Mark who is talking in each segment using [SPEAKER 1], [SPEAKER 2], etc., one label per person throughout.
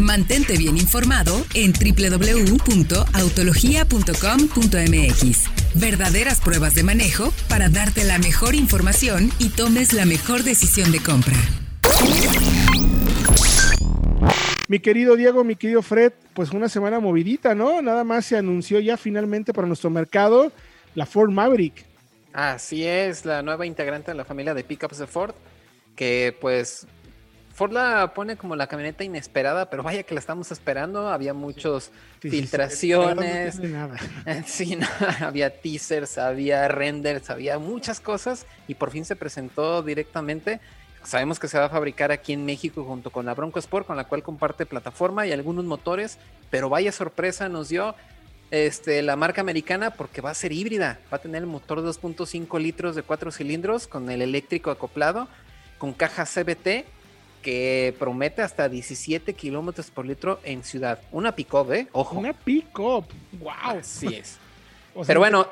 [SPEAKER 1] Mantente bien informado en www.autologia.com.mx. Verdaderas pruebas de manejo para darte la mejor información y tomes la mejor decisión de compra.
[SPEAKER 2] Mi querido Diego, mi querido Fred, pues una semana movidita, ¿no? Nada más se anunció ya finalmente para nuestro mercado la Ford Maverick.
[SPEAKER 3] Así es, la nueva integrante de la familia de pickups de Ford, que pues Ford la pone como la camioneta inesperada, pero vaya que la estamos esperando. Había muchas filtraciones. Sí, había teasers, había renders, había muchas cosas y por fin se presentó directamente. Sabemos que se va a fabricar aquí en México junto con la Bronco Sport, con la cual comparte plataforma y algunos motores, pero vaya sorpresa nos dio este, la marca americana porque va a ser híbrida. Va a tener el motor de 2.5 litros de 4 cilindros con el eléctrico acoplado, con caja CBT que promete hasta 17 kilómetros por litro en ciudad. Una pick-up, ¿eh? Ojo.
[SPEAKER 2] Una pick-up. ¡Wow!
[SPEAKER 3] Así es. Pero bueno.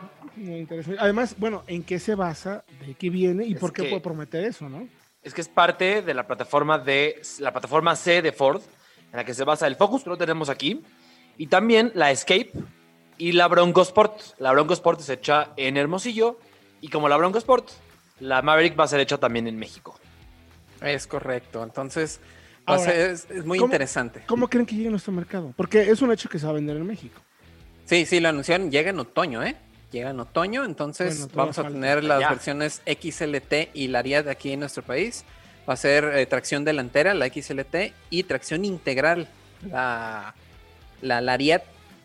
[SPEAKER 2] Además, bueno, ¿en qué se basa? ¿De qué viene? ¿Y por qué puede prometer eso, no?
[SPEAKER 4] Es que es parte de la plataforma de la plataforma C de Ford, en la que se basa el Focus, que lo tenemos aquí, y también la Escape y la Bronco Sport. La Bronco Sport es hecha en Hermosillo, y como la Bronco Sport, la Maverick va a ser hecha también en México.
[SPEAKER 3] Es correcto. Entonces, es, muy interesante.
[SPEAKER 2] ¿Cómo creen que llegue a nuestro mercado? Porque es un hecho que se va a vender en México.
[SPEAKER 3] Sí, sí, lo anunciaron. Llega en otoño, ¿eh? Llega en otoño, entonces vamos a tener las versiones XLT y la de aquí en nuestro país. Va a ser eh, tracción delantera, la XLT, y tracción integral, la, la Lariat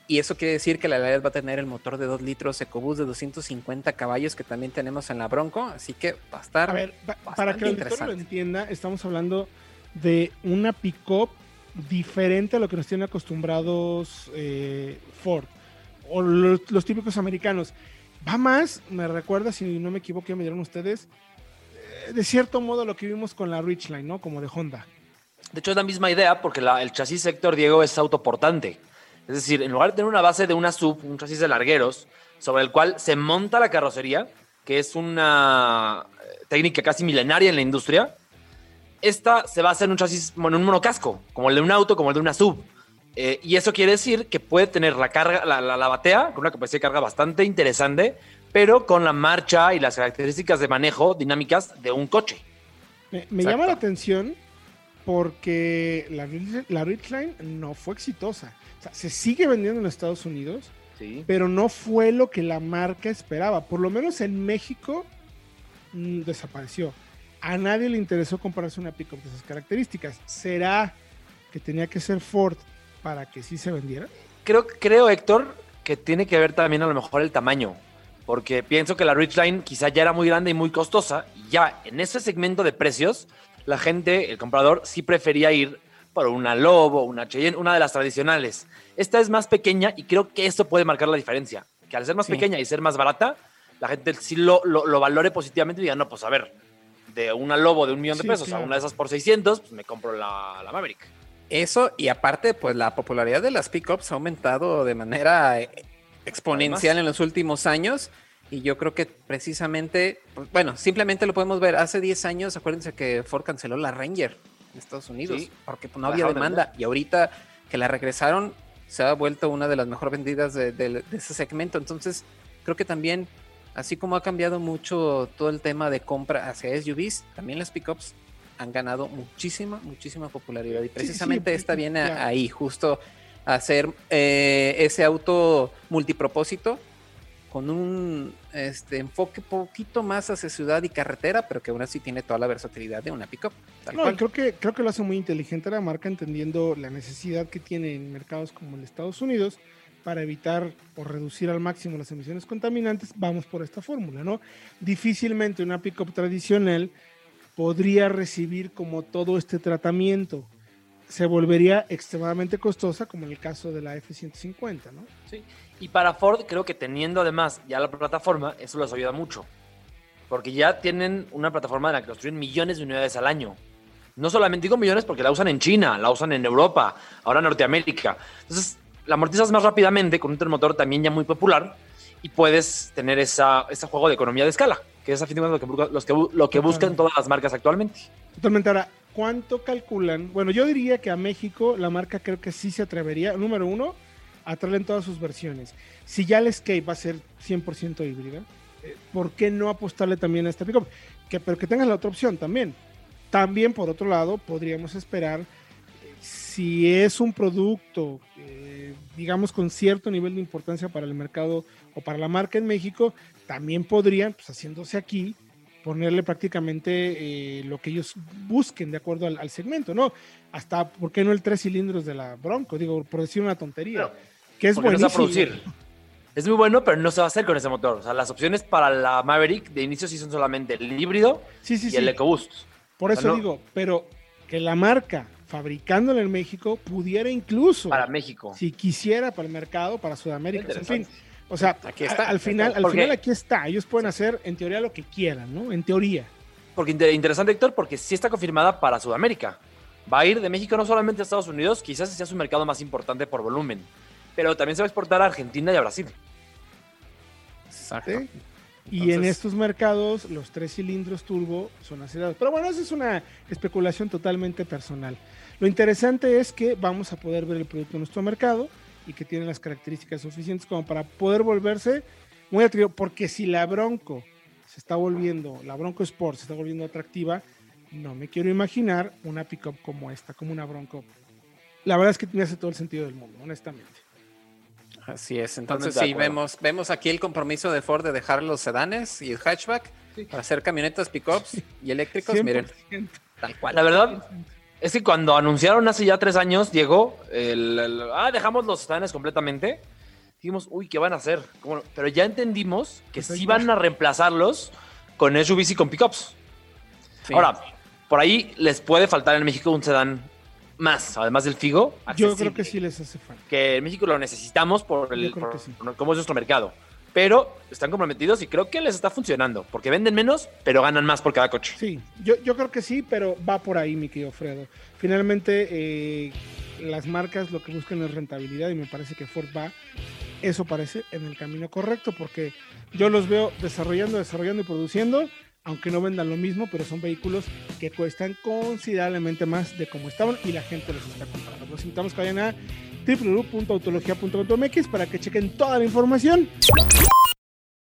[SPEAKER 3] y eso quiere decir que la Lariat va a tener el motor de 2 litros EcoBoost de 250 caballos que también tenemos en la Bronco, así que va a estar.
[SPEAKER 2] A ver, para que el lector lo entienda, estamos hablando de una pick-up diferente a lo que nos tienen acostumbrados eh, Ford o los, típicos americanos. Va más, me recuerda, si no me equivoco, me dieron ustedes, eh, de cierto modo lo que vimos con la Ridgeline, ¿no? Como de Honda.
[SPEAKER 4] De hecho, es la misma idea porque el chasis sector Diego es autoportante. Es decir, en lugar de tener una base de una sub, un chasis de largueros, sobre el cual se monta la carrocería, que es una eh, técnica casi milenaria en la industria, esta se basa en un chasis, en un monocasco, como el de un auto, como el de una sub. Eh, y eso quiere decir que puede tener la carga, la, la, batea, con una capacidad de carga bastante interesante, pero con la marcha y las características de manejo dinámicas de un coche.
[SPEAKER 2] Me, llama la atención porque la, la Ridgeline no fue exitosa se sigue vendiendo en Estados Unidos, pero no fue lo que la marca esperaba. Por lo menos en México mm, desapareció. A nadie le interesó comprarse una pickup de esas características. ¿Será que tenía que ser Ford para que sí se vendiera?
[SPEAKER 4] Creo, creo Héctor, que tiene que ver también a lo mejor el tamaño. Porque pienso que la Ridgeline quizá ya era muy grande y muy costosa. Y ya en ese segmento de precios, la gente, el comprador, sí prefería ir por una Lobo, una Cheyenne, una de las tradicionales. Esta es más pequeña y creo que esto puede marcar la diferencia. Que al ser más pequeña y ser más barata, la gente sí lo, lo, valore positivamente y diga, no, pues a ver, de una Lobo de un millón de pesos a una de esas por 600, pues me compro la, la, Maverick.
[SPEAKER 3] Eso, y aparte, pues la popularidad de las pickups ha aumentado de manera eh, exponencial en los últimos años. Y yo creo que precisamente, pues, bueno, simplemente lo podemos ver. Hace 10 años, acuérdense que Ford canceló la Ranger en Estados Unidos, porque no había demanda. Y ahorita que la regresaron, se ha vuelto una de las mejor vendidas de, ese segmento. Entonces, creo que también, así como ha cambiado mucho todo el tema de compra hacia SUVs, también las pickups han ganado muchísima, muchísima popularidad. Y precisamente esta viene ahí, justo a hacer eh, ese auto multipropósito con un este, enfoque poquito más hacia ciudad y carretera, pero que aún así tiene toda la versatilidad de una pickup.
[SPEAKER 2] No, creo que creo que lo hace muy inteligente la marca entendiendo la necesidad que tiene en mercados como el Estados Unidos para evitar o reducir al máximo las emisiones contaminantes, vamos por esta fórmula, ¿no? Difícilmente una pickup tradicional podría recibir como todo este tratamiento. Se volvería extremadamente costosa, como en el caso de la F-150, ¿no?
[SPEAKER 4] Sí. Y para Ford creo que teniendo además ya la plataforma, eso les ayuda mucho. Porque ya tienen una plataforma en la que construyen millones de unidades al año. No solamente digo millones porque la usan en China, la usan en Europa, ahora en Norteamérica. Entonces, la amortizas más rápidamente con un motor también ya muy popular y puedes tener esa, ese juego de economía de escala, que es a fin de cuentas lo que, lo que buscan todas las marcas actualmente.
[SPEAKER 2] Totalmente. Ahora, ¿cuánto calculan? Bueno, yo diría que a México la marca creo que sí se atrevería, número uno, a traerle en todas sus versiones. Si ya el Escape va a ser 100% híbrida, eh, ¿por qué no apostarle también a esta pickup? Que, pero que tenga la otra opción también. También, por otro lado, podríamos esperar eh, si es un producto, eh, digamos, con cierto nivel de importancia para el mercado o para la marca en México, también podrían, pues haciéndose aquí, ponerle prácticamente lo que ellos busquen de acuerdo al, segmento, ¿no? Hasta, ¿por qué no el tres cilindros de la Bronco? Digo, por decir una tontería que es buenísimo. producir.
[SPEAKER 4] Es muy bueno, pero no se va a hacer con ese motor. O sea, las opciones para la Maverick de inicio sí son solamente el híbrido y el EcoBoost.
[SPEAKER 2] Por eso digo, pero que la marca fabricándola en México pudiera incluso
[SPEAKER 4] para México,
[SPEAKER 2] si quisiera para el mercado, para Sudamérica, en fin. O sea, aquí está, al final, al final aquí está. Ellos pueden hacer en teoría lo que quieran, ¿no? En teoría.
[SPEAKER 4] Porque interesante, Héctor, porque sí está confirmada para Sudamérica. Va a ir de México no solamente a Estados Unidos, quizás sea su mercado más importante por volumen pero también se va a exportar a Argentina y a Brasil.
[SPEAKER 2] Exacto. Y en estos mercados los tres cilindros turbo son acelerados. Pero bueno, esa es una especulación totalmente personal. Lo interesante es que vamos a poder ver el producto en nuestro mercado y que tiene las características suficientes como para poder volverse muy atractivo. Porque si la Bronco se está volviendo, la Bronco Sport se está volviendo atractiva, no me quiero imaginar una pickup como esta, como una Bronco. La verdad es que me hace todo el sentido del mundo, honestamente.
[SPEAKER 3] Así es, entonces sí, vemos, vemos aquí el compromiso de Ford de dejar los sedanes y el hatchback para hacer camionetas pickups y eléctricos, miren,
[SPEAKER 4] tal cual. La verdad es que cuando anunciaron hace ya tres años, llegó el, ah, dejamos los sedanes completamente, dijimos, uy, ¿qué van a hacer? Pero ya entendimos que sí van a reemplazarlos con SUVs y con pickups. Ahora, por ahí les puede faltar en México un sedán más, además del Figo.
[SPEAKER 2] Yo creo que sí les hace falta.
[SPEAKER 4] Que en México lo necesitamos por el por, cómo es nuestro mercado. Pero están comprometidos y creo que les está funcionando, porque venden menos, pero ganan más por cada coche.
[SPEAKER 2] Sí, yo, yo creo que sí, pero va por ahí, mi querido Fredo. Finalmente, eh, las marcas lo que buscan es rentabilidad y me parece que Ford va, eso parece, en el camino correcto, porque yo los veo desarrollando, desarrollando y produciendo aunque no vendan lo mismo, pero son vehículos que cuestan considerablemente más de como estaban y la gente los está comprando. Los invitamos que vayan a www.autologia.mx para que chequen toda la información.